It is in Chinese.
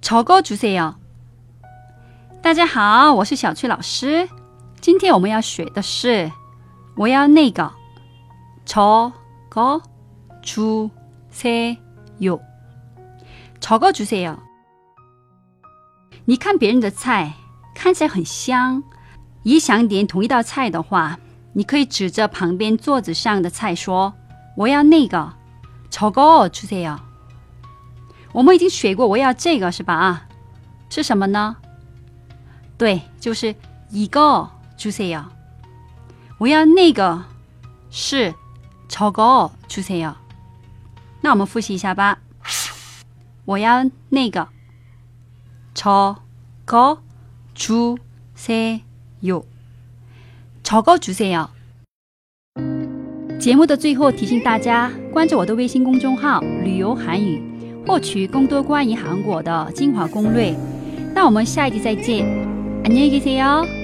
적어주세요。大家好，我是小翠老师。今天我们要学的是我要那个적어주세요。적어주세요。你看别人的菜看起来很香，也想点同一道菜的话，你可以指着旁边桌子上的菜说：“我要那个적어주세요。” 我们已经学过我要这个是吧？啊，是什么呢？对，就是一个주세요。我要那个是적어주세요。那我们复习一下吧。我要那个적어주세 요。 적어주세 요。 节目的最后提醒大家关注我的微信公众号“旅游韩语”。 获取更多关于韩国的精华攻略。那我们下一集再见，안녕히계세 요。